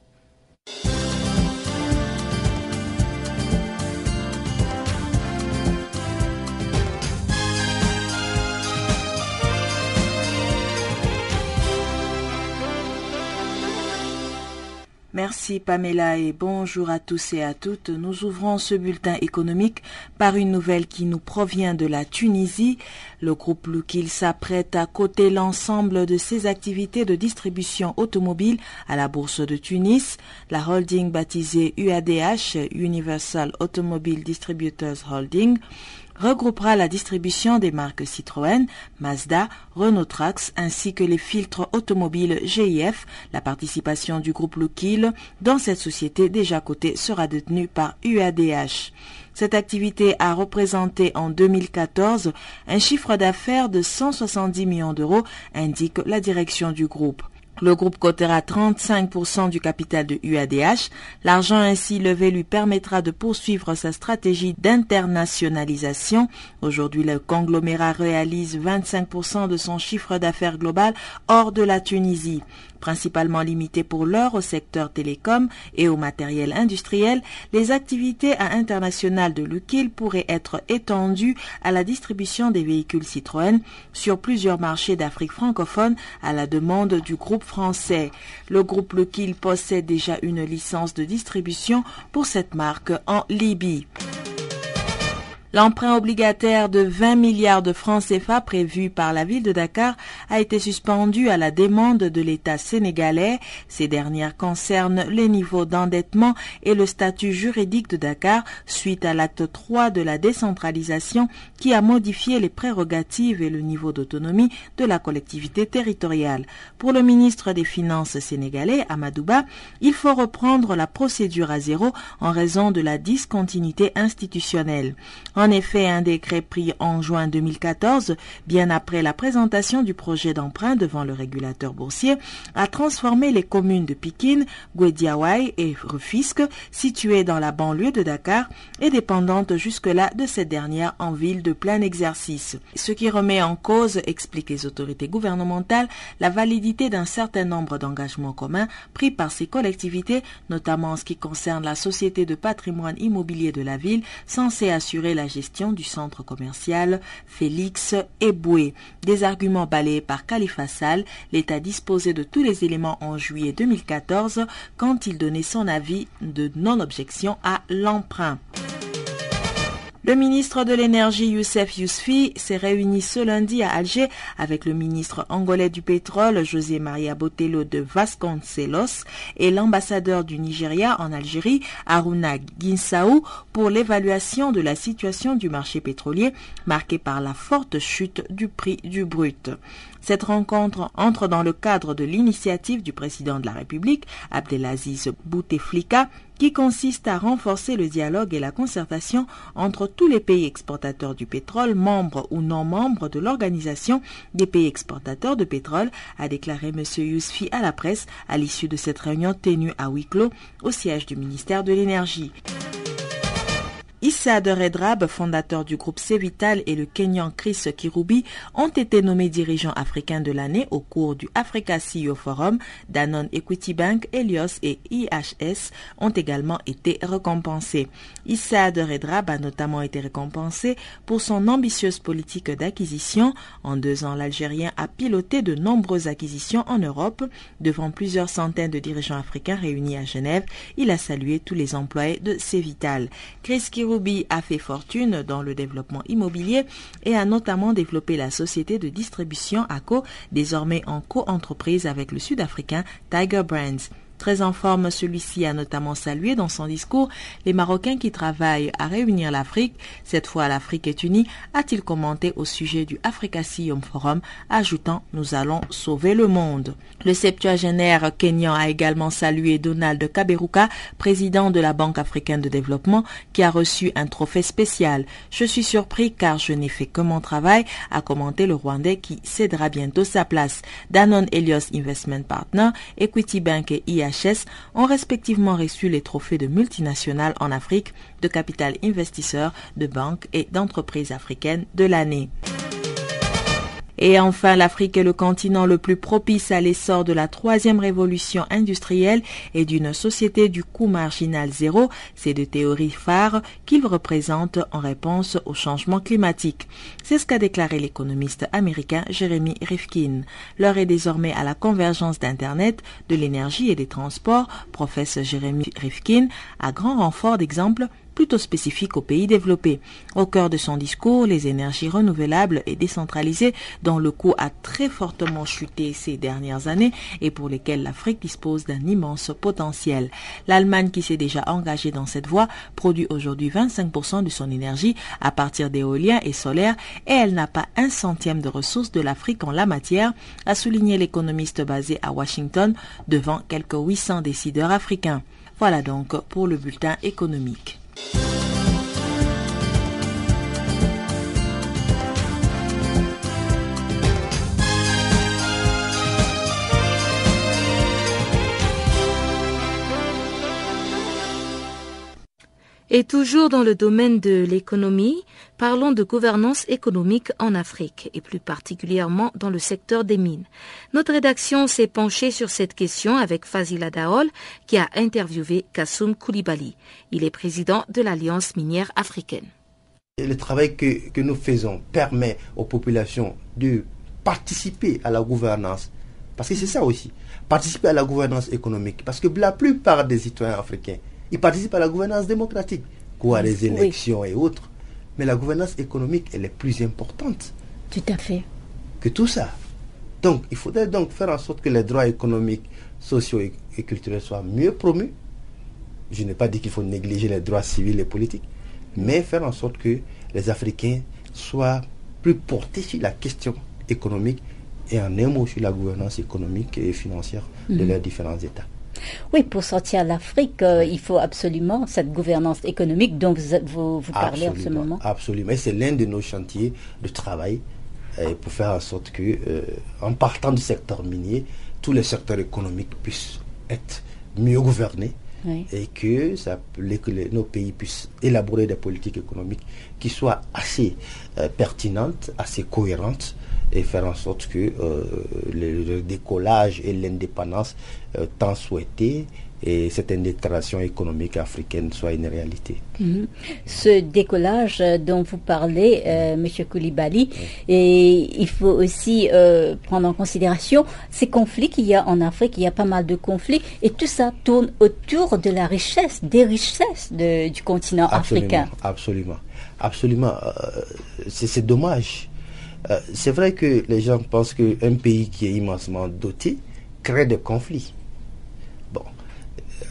Merci Pamela et bonjour à tous et à toutes. Nous ouvrons ce bulletin économique par une nouvelle qui nous provient de la Tunisie. Le groupe Loukil s'apprête à coter l'ensemble de ses activités de distribution automobile à la bourse de Tunis. La holding baptisée UADH, Universal Automobile Distributors Holding, regroupera la distribution des marques Citroën, Mazda, Renault Trax ainsi que les filtres automobiles GIF. La participation du groupe Loukil dans cette société déjà cotée sera détenue par UADH. Cette activité a représenté en 2014 un chiffre d'affaires de 170 millions d'euros, indique la direction du groupe. Le groupe cotera 35% du capital de UADH. L'argent ainsi levé lui permettra de poursuivre sa stratégie d'internationalisation. Aujourd'hui, le conglomérat réalise 25% de son chiffre d'affaires global hors de la Tunisie. Principalement limitées pour l'heure au secteur télécom et au matériel industriel, les activités à de Luquil pourraient être étendues à la distribution des véhicules Citroën sur plusieurs marchés d'Afrique francophone à la demande du groupe français. Le groupe Luquil possède déjà une licence de distribution pour cette marque en Libye. L'emprunt obligataire de 20 milliards de francs CFA prévu par la ville de Dakar a été suspendu à la demande de l'État sénégalais. Ces dernières concernent les niveaux d'endettement et le statut juridique de Dakar suite à l'acte 3 de la décentralisation qui a modifié les prérogatives et le niveau d'autonomie de la collectivité territoriale. Pour le ministre des Finances sénégalais, Amadouba, il faut reprendre la procédure à zéro en raison de la discontinuité institutionnelle. Effet, un décret pris en juin 2014, bien après la présentation du projet d'emprunt devant le régulateur boursier, a transformé les communes de Pikine, Guédiawaye et Rufisque, situées dans la banlieue de Dakar et dépendantes jusque-là de cette dernière en ville de plein exercice. Ce qui remet en cause, expliquent les autorités gouvernementales, la validité d'un certain nombre d'engagements communs pris par ces collectivités, notamment en ce qui concerne la société de patrimoine immobilier de la ville, censée assurer la gestion du centre commercial Félix Eboué. Des arguments balayés par Khalifa Sall, l'État disposait de tous les éléments en juillet 2014 quand il donnait son avis de non-objection à l'emprunt. Le ministre de l'Énergie Youssef Yousfi s'est réuni ce lundi à Alger avec le ministre angolais du pétrole José Maria Botelho de Vasconcelos et l'ambassadeur du Nigeria en Algérie Aruna Ginsaou pour l'évaluation de la situation du marché pétrolier marqué par la forte chute du prix du brut. Cette rencontre entre dans le cadre de l'initiative du président de la République, Abdelaziz Bouteflika, qui consiste à renforcer le dialogue et la concertation entre tous les pays exportateurs du pétrole, membres ou non membres de l'Organisation des pays exportateurs de pétrole, a déclaré M. Yousfi à la presse à l'issue de cette réunion tenue à huis clos au siège du ministère de l'Énergie. Issa Redrab, fondateur du groupe Cevital, et le Kenyan Chris Kirubi ont été nommés dirigeants africains de l'année au cours du Africa CEO Forum. Danone Equity Bank, Helios et IHS ont également été récompensés. Issa Redrab a notamment été récompensé pour son ambitieuse politique d'acquisition. En deux ans, l'Algérien a piloté de nombreuses acquisitions en Europe. Devant plusieurs centaines de dirigeants africains réunis à Genève, il a salué tous les employés de Kirubi a fait fortune dans le développement immobilier et a notamment développé la société de distribution ACO, désormais en co-entreprise avec le Sud-Africain Tiger Brands. Très en forme, celui-ci a notamment salué dans son discours les Marocains qui travaillent à réunir l'Afrique. Cette fois, l'Afrique est unie, a-t-il commenté au sujet du Africa Sium Forum, ajoutant Nous allons sauver le monde. Le septuagénaire kenyan a également salué Donald Kaberuka, président de la Banque africaine de développement, qui a reçu un trophée spécial. Je suis surpris car je n'ai fait que mon travail, a commenté le Rwandais qui cédera bientôt sa place. Danone Helios Investment Partner, Equity Bank et Ont respectivement reçu les trophées de multinationales en Afrique, de capital investisseur, de banques et d'entreprises africaines de l'année. Et enfin, l'Afrique est le continent le plus propice à l'essor de la troisième révolution industrielle et d'une société du coût marginal zéro. C'est de théories phares qu'il représente en réponse au changement climatique. C'est ce qu'a déclaré l'économiste américain Jeremy Rifkin. L'heure est désormais à la convergence d'Internet, de l'énergie et des transports, professe Jeremy Rifkin, à grand renfort d'exemples plutôt spécifique aux pays développés. Au cœur de son discours, les énergies renouvelables et décentralisées dont le coût a très fortement chuté ces dernières années et pour lesquelles l'Afrique dispose d'un immense potentiel. L'Allemagne qui s'est déjà engagée dans cette voie produit aujourd'hui 25% de son énergie à partir d'éolien et solaire et elle n'a pas un centième de ressources de l'Afrique en la matière, a souligné l'économiste basé à Washington devant quelques 800 décideurs africains. Voilà donc pour le bulletin économique. Et toujours dans le domaine de l'économie, parlons de gouvernance économique en Afrique et plus particulièrement dans le secteur des mines. Notre rédaction s'est penchée sur cette question avec Fazila Daol qui a interviewé Kassoum Koulibaly. Il est président de l'Alliance minière africaine. Le travail que, que nous faisons permet aux populations de participer à la gouvernance. Parce que c'est ça aussi, participer à la gouvernance économique. Parce que la plupart des citoyens africains ils participent à la gouvernance démocratique, quoi, les élections et autres. Mais la gouvernance économique, elle est plus importante. Tout à fait. Que tout ça. Donc, il faudrait donc faire en sorte que les droits économiques, sociaux et culturels soient mieux promus. Je n'ai pas dit qu'il faut négliger les droits civils et politiques, mais faire en sorte que les Africains soient plus portés sur la question économique et en un mot sur la gouvernance économique et financière de mhm. leurs différents États. Oui, pour sortir l'Afrique, euh, il faut absolument cette gouvernance économique dont vous, vous, parlez en ce moment. Absolument. C'est l'un de nos chantiers de travail euh, pour faire en sorte que, euh, en partant du secteur minier, tous les secteurs économiques puissent être mieux gouvernés et que, ça, que nos pays puissent élaborer des politiques économiques qui soient assez pertinentes, assez cohérentes et faire en sorte que euh, le, décollage et l'indépendance euh, tant souhaité et cette intégration économique africaine soit une réalité. Mhm. Ce décollage dont vous parlez, euh, Monsieur Koulibaly, et il faut aussi prendre en considération ces conflits qu'il y a en Afrique. Il y a pas mal de conflits et tout ça tourne autour de la richesse, des richesses du continent africain. Absolument, absolument. c'est dommage euh, c'est vrai que les gens pensent qu'un pays qui est immensement doté crée des conflits. Bon,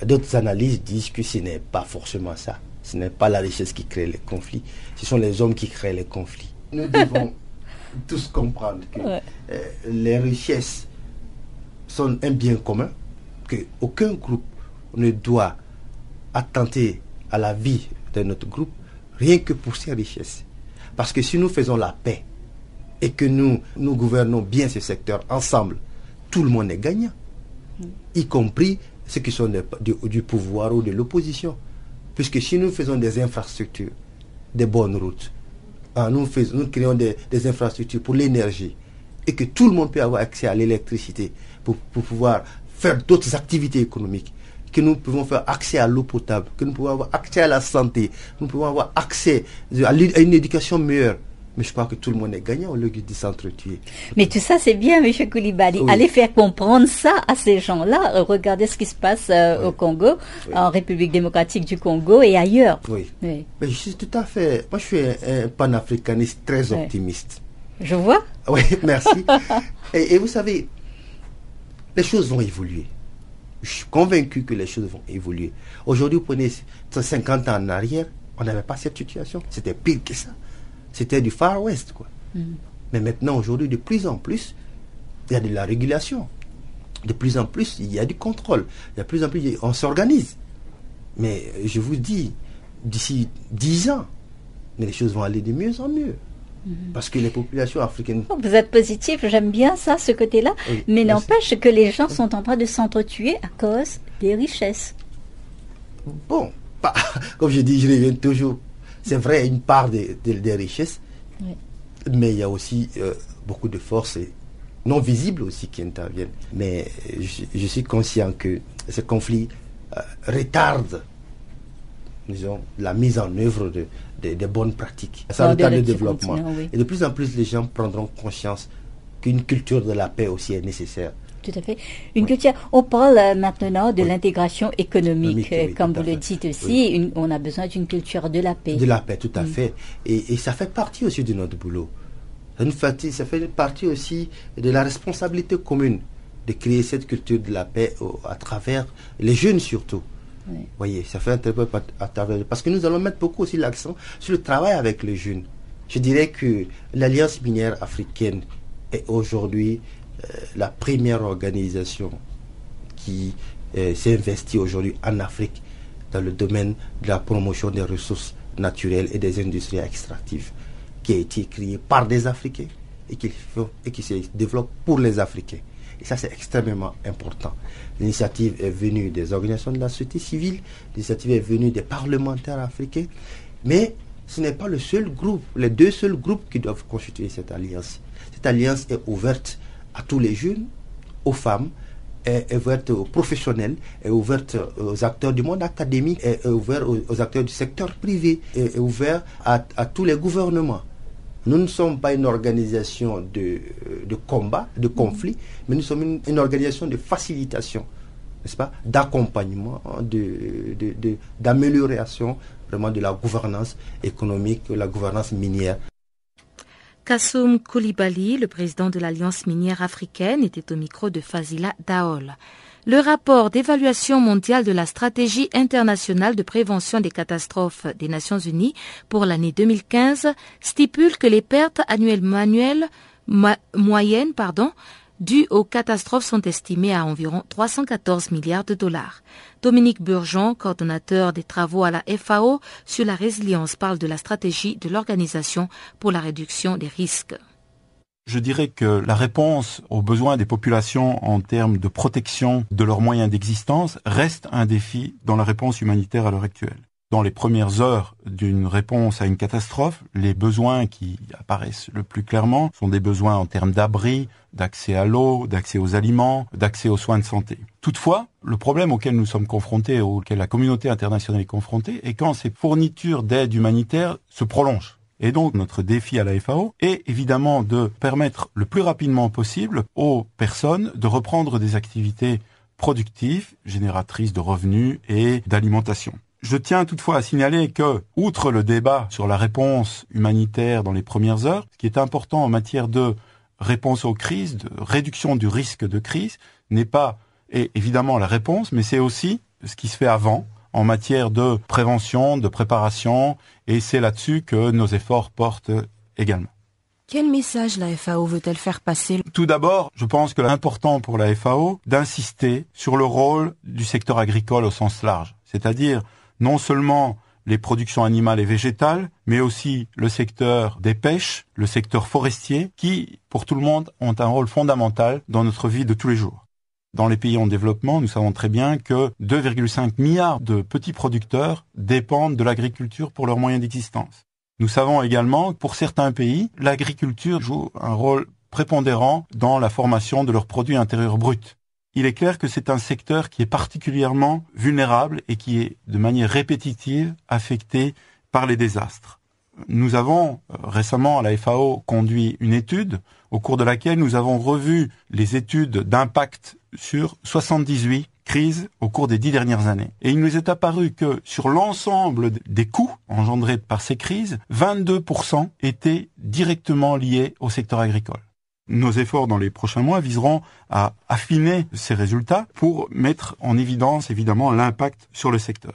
euh, d'autres analyses disent que ce n'est pas forcément ça. Ce n'est pas la richesse qui crée les conflits, ce sont les hommes qui créent les conflits. Nous (laughs) devons tous comprendre que euh, les richesses sont un bien commun, qu'aucun groupe ne doit attenter à la vie de notre groupe rien que pour ces richesses. Parce que si nous faisons la paix et que nous, nous gouvernons bien ce secteur ensemble, tout le monde est gagnant, y compris ceux qui sont du, pouvoir ou de l'opposition. Puisque si nous faisons des infrastructures, des bonnes routes, hein, nous, faisons, nous créons des, infrastructures pour l'énergie, et que tout le monde peut avoir accès à l'électricité pour, pouvoir faire d'autres activités économiques, que nous pouvons faire accès à l'eau potable, que nous pouvons avoir accès à la santé, nous pouvons avoir accès à une éducation meilleure, mais je crois que tout le monde est gagnant au lieu de s'entretuer. Mais tout ça, c'est bien, M. Koulibaly. Allez faire comprendre ça à ces gens-là. Euh, regardez ce qui se passe euh, au Congo, en République démocratique du Congo et ailleurs. Oui. Mais je suis tout à fait. Moi, je suis un, panafricaniste très optimiste. Je vois. (laughs) Oui, merci. (laughs) et, vous savez, les choses vont évoluer. Je suis convaincu que les choses vont évoluer. Aujourd'hui, vous prenez 50 ans en arrière, on n'avait pas cette situation. C'était pire que ça c'était du Far West. Quoi. Mm. Mais maintenant, aujourd'hui, de plus en plus, il y a de la régulation. De plus en plus, il y a du contrôle. Il y a de plus en plus, on s'organise. Mais je vous dis, d'ici dix ans, les choses vont aller de mieux en mieux. Mm. Parce que les populations africaines. Oh, vous êtes positif, j'aime bien ça, ce côté-là. mais n'empêche que les gens sont en train de s'entretuer à cause des richesses. Bon, (laughs) pas, comme je dis, je reviens toujours c'est vrai, une part des, richesses, mais il y a aussi euh, beaucoup de forces non visibles aussi qui interviennent. Mais je, suis conscient que ce conflit euh, retarde disons, la mise en œuvre de, de, bonnes pratiques. Ça retarde le développement. Et de plus en plus, les gens prendront conscience qu'une culture de la paix aussi est nécessaire. Tout à fait. Une culture. On parle euh, maintenant de l'intégration économique, euh, comme vous le dites aussi. on a besoin d'une culture de la paix. De la paix, tout à mm. fait. Et, ça fait partie aussi de notre boulot. Ça, fait, ça fait partie aussi de la responsabilité commune de créer cette culture de la paix à travers les jeunes surtout. Vous voyez, ça fait un peu à travers. Parce que nous allons mettre beaucoup aussi l'accent sur le travail avec les jeunes. Je dirais que l'Alliance minière africaine est aujourd'hui la première organisation qui euh, s'est investie aujourd'hui en Afrique dans le domaine de la promotion des ressources naturelles et des industries extractives, qui a été créée par des Africains et qui, et qui se développe pour les Africains. Et ça, c'est extrêmement important. L'initiative est venue des organisations de la société civile, l'initiative est venue des parlementaires africains, mais ce n'est pas le seul groupe, les deux seuls groupes qui doivent constituer cette alliance. Cette alliance est ouverte à tous les jeunes, aux femmes, est ouverte aux professionnels, est ouverte aux acteurs du monde académique, est ouverte aux, acteurs du secteur privé, est ouverte à, tous les gouvernements. Nous ne sommes pas une organisation de, combat, de conflit, mais nous sommes une, organisation de facilitation, n'est-ce pas, d'accompagnement, d'amélioration de, vraiment de la gouvernance économique, la gouvernance minière Kassoum Koulibaly, le président de l'Alliance minière africaine, était au micro de Fazila Daol. Le rapport d'évaluation mondiale de la stratégie internationale de prévention des catastrophes des Nations Unies pour l'année 2015 stipule que les pertes annuelles manuelles moyennes pardon, dues aux catastrophes sont estimées à environ 314 milliards de dollars. Dominique Burgeon, coordonnateur des travaux à la FAO sur la résilience, parle de la stratégie de l'organisation pour la réduction des risques. Je dirais que la réponse aux besoins des populations en termes de protection de leurs moyens d'existence reste un défi dans la réponse humanitaire à l'heure actuelle dans les premières heures d'une réponse à une catastrophe, les besoins qui apparaissent le plus clairement sont des besoins en termes d'abri, d'accès à l'eau, d'accès aux aliments, d'accès aux soins de santé. Toutefois, le problème auquel nous sommes confrontés, auquel la communauté internationale est confrontée, est quand ces fournitures d'aide humanitaire se prolongent. Et donc notre défi à la FAO est évidemment de permettre le plus rapidement possible aux personnes de reprendre des activités productives, génératrices de revenus et d'alimentation. Je tiens toutefois à signaler que, outre le débat sur la réponse humanitaire dans les premières heures, ce qui est important en matière de réponse aux crises, de réduction du risque de crise, n'est pas évidemment la réponse, mais c'est aussi ce qui se fait avant en matière de prévention, de préparation, et c'est là-dessus que nos efforts portent également. Quel message la FAO veut-elle faire passer? Tout d'abord, je pense que l'important pour la FAO d'insister sur le rôle du secteur agricole au sens large, c'est-à-dire non seulement les productions animales et végétales, mais aussi le secteur des pêches, le secteur forestier, qui, pour tout le monde, ont un rôle fondamental dans notre vie de tous les jours. Dans les pays en développement, nous savons très bien que 2,5 milliards de petits producteurs dépendent de l'agriculture pour leurs moyens d'existence. Nous savons également que pour certains pays, l'agriculture joue un rôle prépondérant dans la formation de leurs produits intérieurs bruts il est clair que c'est un secteur qui est particulièrement vulnérable et qui est de manière répétitive affecté par les désastres. Nous avons euh, récemment à la FAO conduit une étude au cours de laquelle nous avons revu les études d'impact sur 78 crises au cours des dix dernières années. Et il nous est apparu que sur l'ensemble des coûts engendrés par ces crises, 22% étaient directement liés au secteur agricole. Nos efforts dans les prochains mois viseront à affiner ces résultats pour mettre en évidence évidemment l'impact sur le secteur.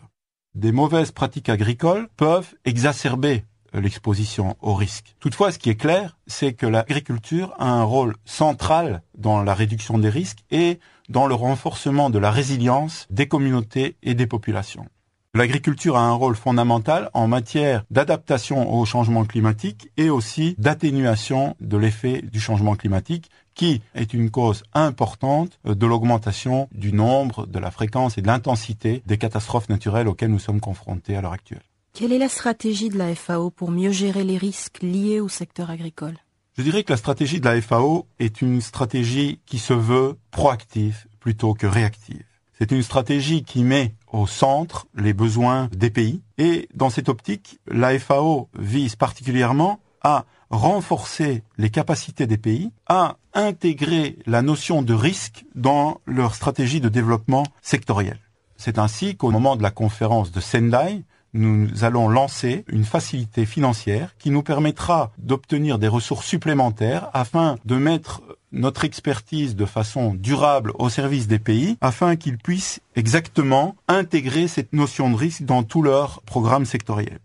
Des mauvaises pratiques agricoles peuvent exacerber l'exposition au risque. Toutefois, ce qui est clair, c'est que l'agriculture a un rôle central dans la réduction des risques et dans le renforcement de la résilience des communautés et des populations. L'agriculture a un rôle fondamental en matière d'adaptation au changement climatique et aussi d'atténuation de l'effet du changement climatique qui est une cause importante de l'augmentation du nombre, de la fréquence et de l'intensité des catastrophes naturelles auxquelles nous sommes confrontés à l'heure actuelle. Quelle est la stratégie de la FAO pour mieux gérer les risques liés au secteur agricole? Je dirais que la stratégie de la FAO est une stratégie qui se veut proactive plutôt que réactive. C'est une stratégie qui met au centre les besoins des pays. Et dans cette optique, la FAO vise particulièrement à renforcer les capacités des pays, à intégrer la notion de risque dans leur stratégie de développement sectoriel. C'est ainsi qu'au moment de la conférence de Sendai, nous allons lancer une facilité financière qui nous permettra d'obtenir des ressources supplémentaires afin de mettre notre expertise de façon durable au service des pays afin qu'ils puissent exactement intégrer cette notion de risque dans tous leurs programmes sectoriels.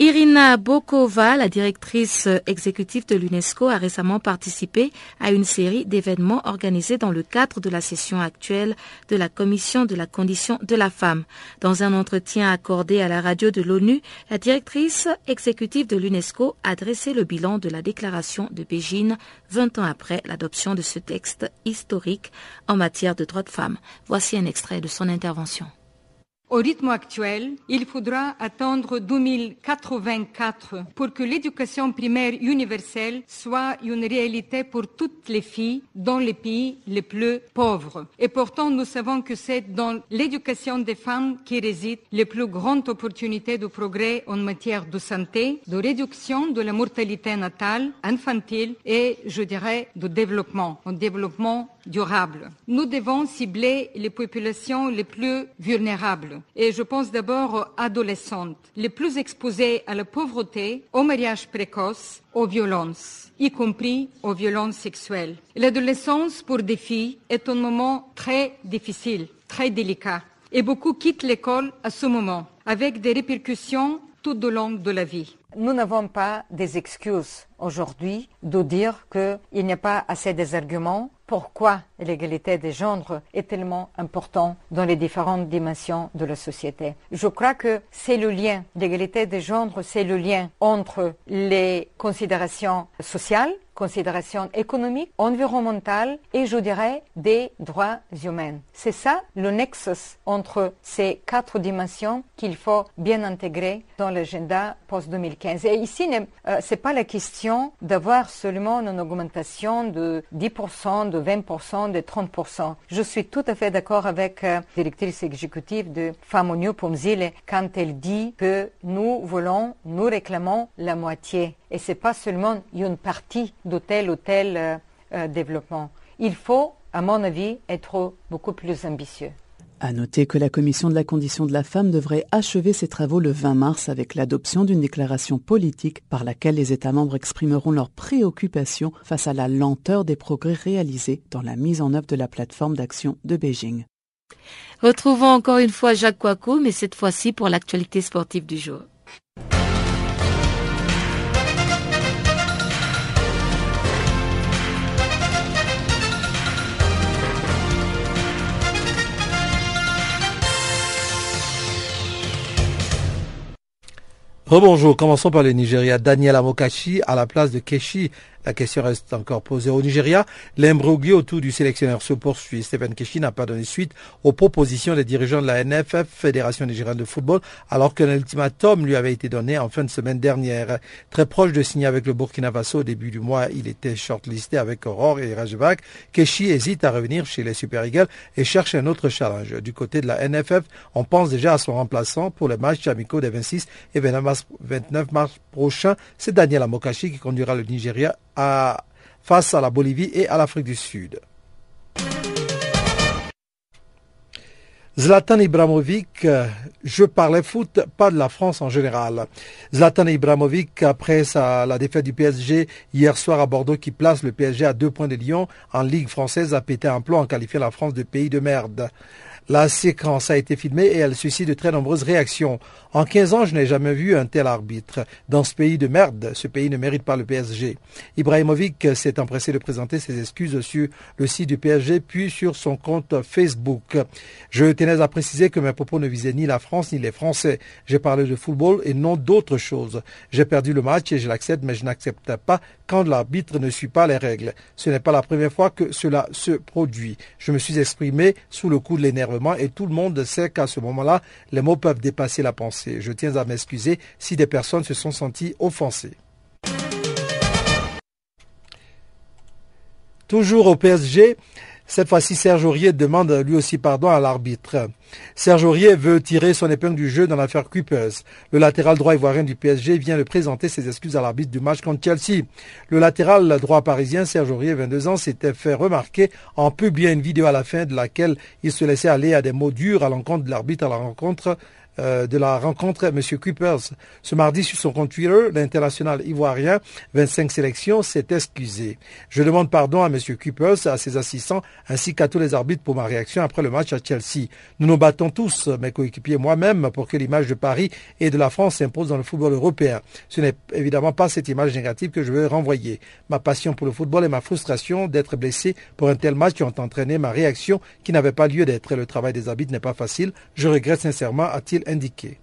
Irina Bokova, la directrice exécutive de l'UNESCO, a récemment participé à une série d'événements organisés dans le cadre de la session actuelle de la Commission de la condition de la femme. Dans un entretien accordé à la radio de l'ONU, la directrice exécutive de l'UNESCO a dressé le bilan de la déclaration de Beijing 20 ans après l'adoption de ce texte historique en matière de droits de femmes. Voici un extrait de son intervention. Au rythme actuel, il faudra attendre 2084 pour que l'éducation primaire universelle soit une réalité pour toutes les filles dans les pays les plus pauvres. Et pourtant, nous savons que c'est dans l'éducation des femmes qui résident les plus grandes opportunités de progrès en matière de santé, de réduction de la mortalité natale, infantile et, je dirais, de développement, développement Nous devons cibler les populations les plus vulnérables et je pense d'abord aux adolescentes, les plus exposées à la pauvreté, au mariage précoce, aux violences, y compris aux violences sexuelles. L'adolescence pour des filles est un moment très difficile, très délicat et beaucoup quittent l'école à ce moment avec des répercussions tout au long de la vie. Nous n'avons pas des excuses aujourd'hui de dire qu'il n'y a pas assez d'arguments pourquoi l'égalité des genres est tellement importante dans les différentes dimensions de la société. Je crois que c'est le lien, l'égalité des genres, c'est le lien entre les considérations sociales, considérations économiques, environnementales et je dirais des droits humains. C'est ça le nexus entre ces quatre dimensions qu'il faut bien intégrer dans l'agenda post-2015. Et ici, euh, ce n'est pas la question d'avoir seulement une augmentation de 10%, de 20%, de 30%. Je suis tout à fait d'accord avec la euh, directrice exécutive de Unies Pomzile quand elle dit que nous voulons, nous réclamons la moitié. Et ce n'est pas seulement une partie de tel ou tel euh, euh, développement. Il faut, à mon avis, être beaucoup plus ambitieux. À noter que la Commission de la condition de la femme devrait achever ses travaux le 20 mars avec l'adoption d'une déclaration politique par laquelle les États membres exprimeront leur préoccupation face à la lenteur des progrès réalisés dans la mise en œuvre de la plateforme d'action de Beijing. Retrouvons encore une fois Jacques Coicou, mais cette fois-ci pour l'actualité sportive du jour. Rebonjour, commençons par le Nigeria. Daniel Amokachi à la place de Keshi la question reste encore posée au Nigeria. L'imbroglio autour du sélectionneur se poursuit. Stephen Keshi n'a pas donné suite aux propositions des dirigeants de la NFF, Fédération nigérienne de football, alors qu'un ultimatum lui avait été donné en fin de semaine dernière. Très proche de signer avec le Burkina Faso au début du mois, il était shortlisté avec Aurore et Rajbak. Keshi hésite à revenir chez les Super Eagles et cherche un autre challenge. Du côté de la NFF, on pense déjà à son remplaçant pour les matchs amicaux des 26 et 29 mars prochains. C'est Daniel Amokachi qui conduira le Nigeria face à la Bolivie et à l'Afrique du Sud. Zlatan Ibrahimovic, je parlais foot, pas de la France en général. Zlatan Ibrahimovic, après la défaite du PSG hier soir à Bordeaux qui place le PSG à deux points de Lyon en Ligue française, a pété un plomb en qualifiant la France de pays de merde. La séquence a été filmée et elle suscite de très nombreuses réactions. En 15 ans, je n'ai jamais vu un tel arbitre. Dans ce pays de merde, ce pays ne mérite pas le PSG. Ibrahimovic s'est empressé de présenter ses excuses sur le site du PSG puis sur son compte Facebook. Je tenais à préciser que mes propos ne visaient ni la France ni les Français. J'ai parlé de football et non d'autre chose. J'ai perdu le match et je l'accepte, mais je n'accepte pas quand l'arbitre ne suit pas les règles. Ce n'est pas la première fois que cela se produit. Je me suis exprimé sous le coup de l'énervement et tout le monde sait qu'à ce moment-là, les mots peuvent dépasser la pensée. Je tiens à m'excuser si des personnes se sont senties offensées. Toujours au PSG, cette fois-ci, Serge Aurier demande lui aussi pardon à l'arbitre. Serge Aurier veut tirer son épingle du jeu dans l'affaire Kuipers. Le latéral droit ivoirien du PSG vient de présenter ses excuses à l'arbitre du match contre Chelsea. Le latéral droit parisien, Serge Aurier, 22 ans, s'était fait remarquer en publiant une vidéo à la fin de laquelle il se laissait aller à des mots durs à l'encontre de l'arbitre à la rencontre euh, de la rencontre, M. Kuipers. Ce mardi, sur son compte Twitter, l'international ivoirien, 25 sélections, s'est excusé. Je demande pardon à M. Kuipers, à ses assistants, ainsi qu'à tous les arbitres pour ma réaction après le match à Chelsea. Nous nous battons tous, mes coéquipiers moi-même, pour que l'image de Paris et de la France s'impose dans le football européen. Ce n'est évidemment pas cette image négative que je veux renvoyer. Ma passion pour le football et ma frustration d'être blessé pour un tel match ont entraîné ma réaction qui n'avait pas lieu d'être. Le travail des arbitres n'est pas facile. Je regrette sincèrement, a-t-il indiqué.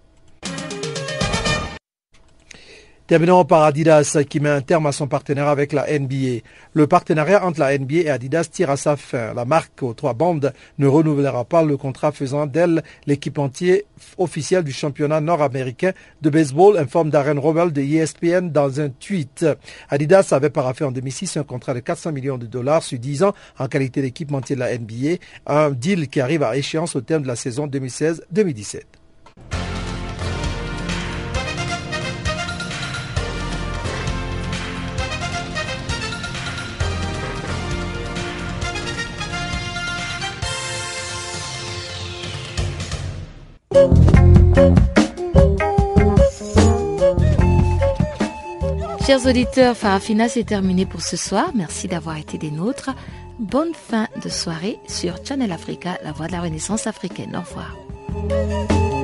Terminons par Adidas qui met un terme à son partenariat avec la NBA. Le partenariat entre la NBA et Adidas tire à sa fin. La marque aux trois bandes ne renouvellera pas le contrat faisant d'elle l'équipementier officiel du championnat nord-américain de baseball, informe Darren Rovell de ESPN dans un tweet. Adidas avait paraffé en 2006 un contrat de 400 millions de dollars sur 10 ans en qualité d'équipementier de la NBA, un deal qui arrive à échéance au terme de la saison 2016-2017. Chers auditeurs, Farafina, c'est terminé pour ce soir. Merci d'avoir été des nôtres. Bonne fin de soirée sur Channel Africa, la voix de la Renaissance africaine. Au revoir.